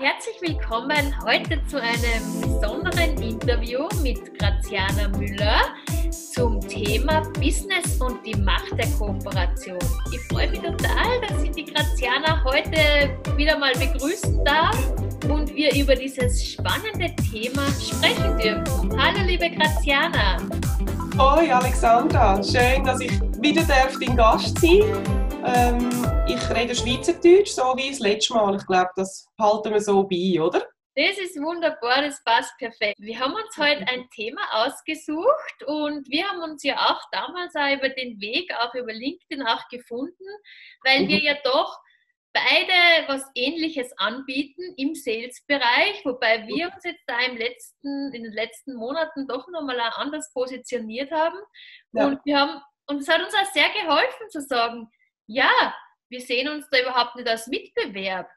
Herzlich willkommen heute zu einem besonderen Interview mit Graziana Müller zum Thema Business und die Macht der Kooperation. Ich freue mich total, dass ich die Graziana heute wieder mal begrüßen darf und wir über dieses spannende Thema sprechen dürfen. Hallo liebe Graziana. Hoi Alexandra, schön, dass ich wieder darf dein Gast sein ähm, Ich rede Schweizerdeutsch, so wie das letzte Mal. Ich glaube, das halten wir so bei, oder? Das ist wunderbar, das passt perfekt. Wir haben uns heute ein Thema ausgesucht und wir haben uns ja auch damals auch über den Weg, auch über LinkedIn auch gefunden, weil mhm. wir ja doch beide was Ähnliches anbieten im Sales-Bereich, wobei wir uns jetzt da im letzten, in den letzten Monaten doch nochmal anders positioniert haben. Ja. Und wir haben, und es hat uns auch sehr geholfen zu sagen, ja, wir sehen uns da überhaupt nicht als Mitbewerb.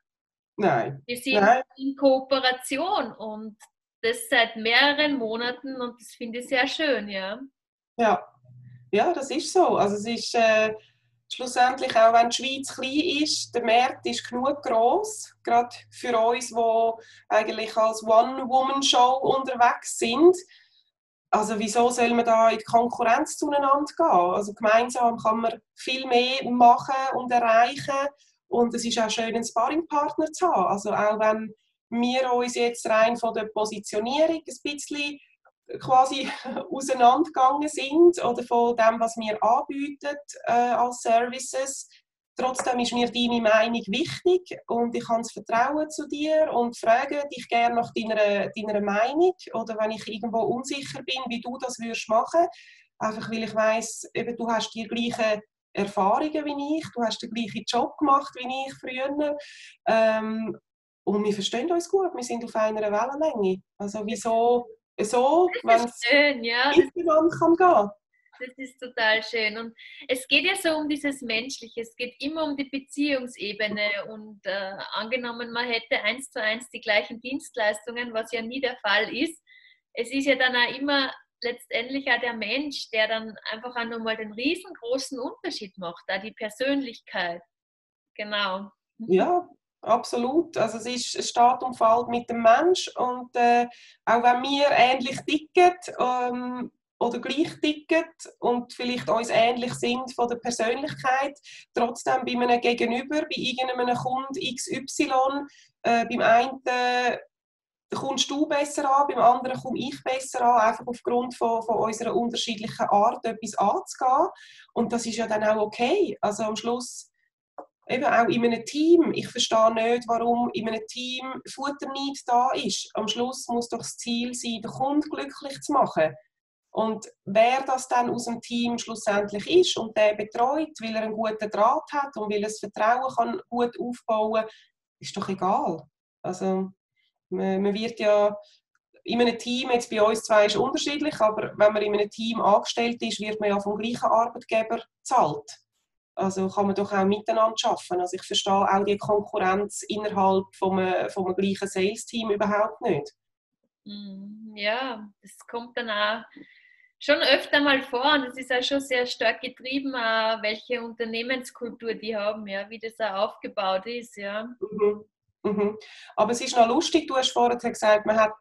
Nein. Wir sind Nein. in Kooperation und das seit mehreren Monaten und das finde ich sehr schön, ja. Ja, ja das ist so. Also es ist äh, schlussendlich auch, wenn die Schweiz klein ist, der Markt ist genug groß, gerade für uns, die eigentlich als One-Woman-Show unterwegs sind. Also wieso soll man da in die Konkurrenz zueinander gehen? Also gemeinsam kann man viel mehr machen und erreichen und es ist auch schön, einen Sparringpartner zu haben. Also auch wenn wir uns jetzt rein von der Positionierung ein bisschen quasi auseinandergegangen sind oder von dem, was wir anbieten äh, als Services. Trotzdem ist mir deine Meinung wichtig und ich habe das Vertrauen zu dir und frage dich gerne nach deiner, deiner Meinung oder wenn ich irgendwo unsicher bin, wie du das würdest machen. Einfach weil ich weiß, du hast die gleichen Erfahrungen wie ich, du hast den gleichen Job gemacht wie ich früher. Ähm, und wir verstehen uns gut, wir sind auf einer Wellenlänge. Also wieso so, wenn es ja. insgesamt kann gehen. Das ist total schön. Und es geht ja so um dieses Menschliche, es geht immer um die Beziehungsebene. Und äh, angenommen, man hätte eins zu eins die gleichen Dienstleistungen, was ja nie der Fall ist. Es ist ja dann auch immer letztendlich auch der Mensch, der dann einfach auch nochmal den riesengroßen Unterschied macht, da die Persönlichkeit. Genau. Ja, absolut. Also es ist es steht und fällt mit dem Mensch und äh, auch wenn wir ähnlich ticken ähm, oder gleich ticken und vielleicht uns ähnlich sind von der Persönlichkeit, trotzdem bei einem Gegenüber, bei irgendeinem Kunden XY, äh, beim einen kommst du besser an, beim anderen komme ich besser an, einfach aufgrund von, von unserer unterschiedlichen Art, etwas anzugehen. Und das ist ja dann auch okay. Also am Schluss, eben auch in einem Team, ich verstehe nicht, warum in einem Team Futter nicht da ist. Am Schluss muss doch das Ziel sein, den Kunden glücklich zu machen. Und wer das dann aus dem Team schlussendlich ist und der betreut, weil er einen guten Draht hat und weil er das Vertrauen kann gut aufbauen kann, ist doch egal. Also man, man wird ja in einem Team, jetzt bei uns zwei ist unterschiedlich, aber wenn man in einem Team angestellt ist, wird man ja vom gleichen Arbeitgeber bezahlt. Also kann man doch auch miteinander arbeiten. Also ich verstehe auch die Konkurrenz innerhalb vom, vom gleichen Sales-Team überhaupt nicht. Mm, ja, das kommt dann auch schon öfter mal vor und es ist auch schon sehr stark getrieben, welche Unternehmenskultur die haben, ja, wie das auch aufgebaut ist. Ja. Mhm. Mhm. Aber es ist noch lustig, du hast vorhin gesagt, man hat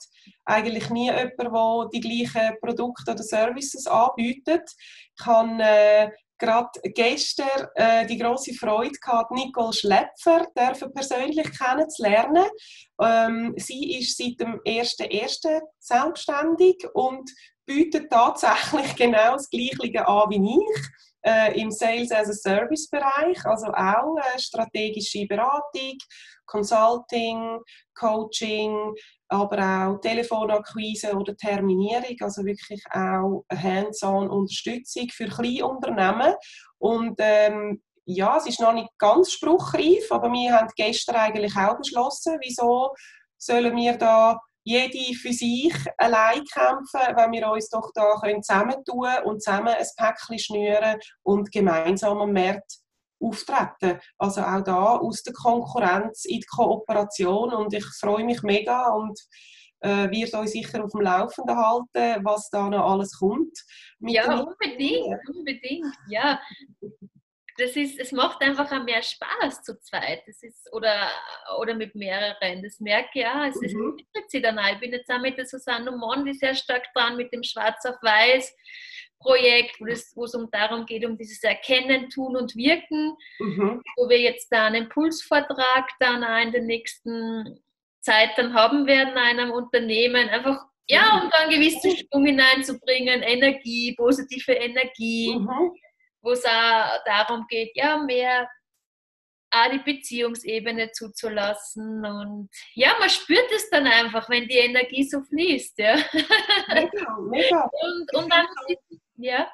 eigentlich nie jemanden, der die gleichen Produkte oder Services anbietet. Ich habe äh, gerade gestern äh, die große Freude gehabt, Nicole Schlepfer persönlich kennenzulernen. Ähm, sie ist seit dem 1.1. selbstständig und bietet tatsächlich genau das Gleiche an wie ich äh, im Sales as a Service Bereich, also auch äh, strategische Beratung, Consulting, Coaching, aber auch Telefonakquise oder Terminierung, also wirklich auch hands-on Unterstützung für Kleinunternehmen. Und ähm, ja, es ist noch nicht ganz spruchreif, aber wir haben gestern eigentlich auch beschlossen, wieso sollen wir da jede für sich allein kämpfen, wenn wir uns doch da zusammentun können und zusammen ein Päckchen schnüren und gemeinsam am Markt auftreten. Also auch da aus der Konkurrenz in die Kooperation und ich freue mich mega und äh, wird euch sicher auf dem Laufenden halten, was da noch alles kommt. ja, unbedingt, unbedingt, ja. Das ist, es macht einfach auch mehr Spaß zu zweit. Das ist, oder, oder mit mehreren. Das merke ich auch. Es mhm. entwickelt sich dann auch. Ich bin jetzt auch mit der Susanne Mondi sehr stark dran, mit dem Schwarz auf Weiß. Projekt, wo, es, wo es um darum geht, um dieses Erkennen, Tun und Wirken, mhm. wo wir jetzt da einen Impulsvortrag dann auch in der nächsten Zeit dann haben werden in einem Unternehmen, einfach ja, mhm. um da einen gewissen Schwung hineinzubringen, Energie, positive Energie, mhm. Wo es auch darum geht, ja, mehr auch die Beziehungsebene zuzulassen. Und ja, man spürt es dann einfach, wenn die Energie so fließt. Ja. Mega, mega. Und, und dann, ja.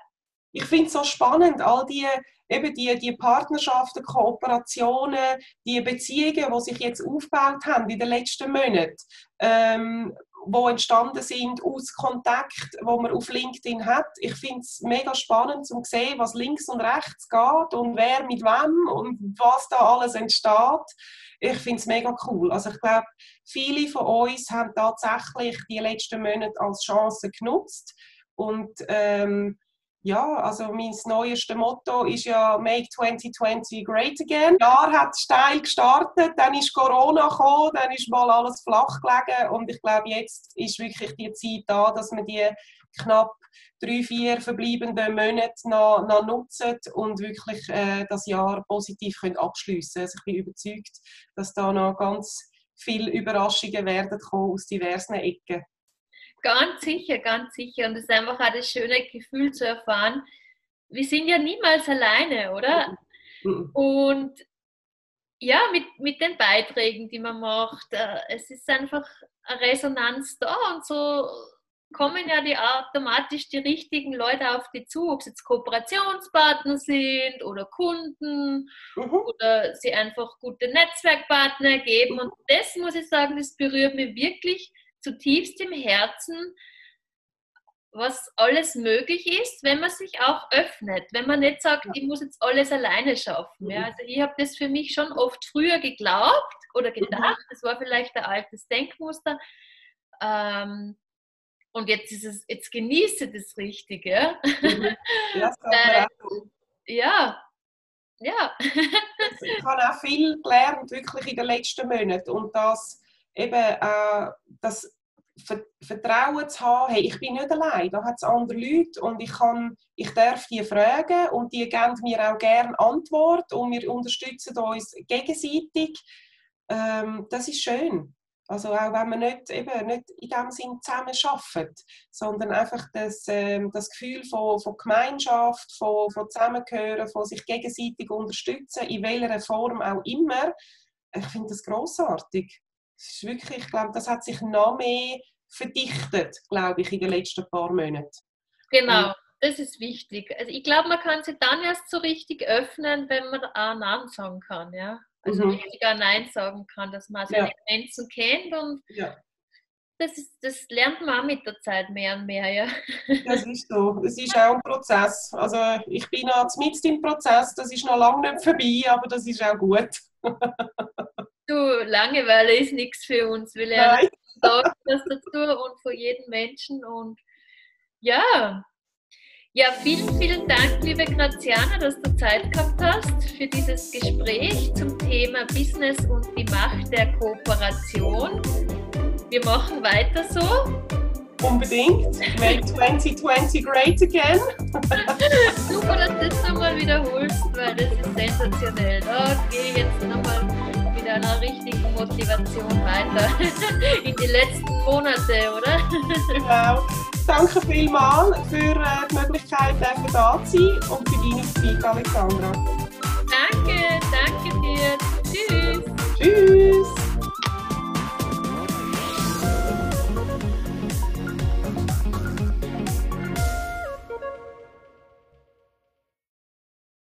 Ich finde es so spannend, all die, eben die, die Partnerschaften, Kooperationen, die Beziehungen, die sich jetzt aufgebaut haben in den letzten Monaten. Ähm, wo entstanden sind aus Kontakt, wo man auf LinkedIn hat. Ich finde es mega spannend zu sehen, was links und rechts geht und wer mit wem und was da alles entsteht. Ich finde es mega cool. Also ich glaube, viele von uns haben tatsächlich die letzten Monate als Chance genutzt und ähm, ja, also mein neuestes Motto ist ja Make 2020 Great Again. Das Jahr hat steil gestartet, dann ist Corona gekommen, dann ist mal alles flach gelegen und ich glaube, jetzt ist wirklich die Zeit da, dass wir die knapp drei, vier verbleibenden Monate noch, noch nutzen und wirklich äh, das Jahr positiv können abschliessen. Also ich bin überzeugt, dass da noch ganz viele Überraschungen werden kommen aus diversen Ecken. Ganz sicher, ganz sicher. Und es ist einfach auch das schöne Gefühl zu erfahren, wir sind ja niemals alleine, oder? Mhm. Und ja, mit, mit den Beiträgen, die man macht, äh, es ist einfach eine Resonanz da und so kommen ja die automatisch die richtigen Leute auf die zu, ob es jetzt Kooperationspartner sind oder Kunden mhm. oder sie einfach gute Netzwerkpartner geben. Und das muss ich sagen, das berührt mich wirklich zutiefst im Herzen, was alles möglich ist, wenn man sich auch öffnet, wenn man nicht sagt, ich muss jetzt alles alleine schaffen. Ja? Mhm. Also ich habe das für mich schon oft früher geglaubt oder mhm. gedacht, das war vielleicht ein altes Denkmuster. Ähm, und jetzt ist es, jetzt genieße das Richtige. Mhm. Ja, Weil, ja, ja. ich habe auch viel gelernt, wirklich in den letzten Monaten. Und das eben äh, das Vertrauen zu haben, hey, ich bin nicht allein, da hat es andere Leute und ich, kann, ich darf die fragen und die geben mir auch gerne Antwort und wir unterstützen uns gegenseitig. Ähm, das ist schön. Also auch wenn man nicht, eben, nicht in dem Sinn zusammen arbeitet, sondern einfach das, ähm, das Gefühl von, von Gemeinschaft, von, von Zusammengehören, von sich gegenseitig unterstützen, in welcher Form auch immer. Ich finde das großartig es ist wirklich, ich glaube, das hat sich noch mehr verdichtet, glaube ich, in den letzten paar Monaten. Genau, das ist wichtig. Also ich glaube, man kann sich dann erst so richtig öffnen, wenn man auch Nein sagen kann, ja. Also mhm. richtig auch Nein sagen kann, dass man seine ja. Grenzen kennt und ja. das, ist, das lernt man auch mit der Zeit mehr und mehr, ja. Das ist so. Es ist auch ein Prozess. Also ich bin noch mit im Prozess, das ist noch lange nicht vorbei, aber das ist auch gut. Du, Langeweile ist nichts für uns. Wir lernen das dazu und von jedem Menschen. Und ja, ja, vielen, vielen Dank, liebe Graziana, dass du Zeit gehabt hast für dieses Gespräch zum Thema Business und die Macht der Kooperation. Wir machen weiter so. Unbedingt. Make 2020 great again. Super, dass du das nochmal wiederholst, weil das ist sensationell. Okay, jetzt nochmal einer richtigen Motivation weiter in die letzten Monate, oder? Genau. Danke vielmals für äh, die Möglichkeit, äh, dafür da zu sein und für deine Zeit, Alexandra. Danke, danke dir. Tschüss. Tschüss.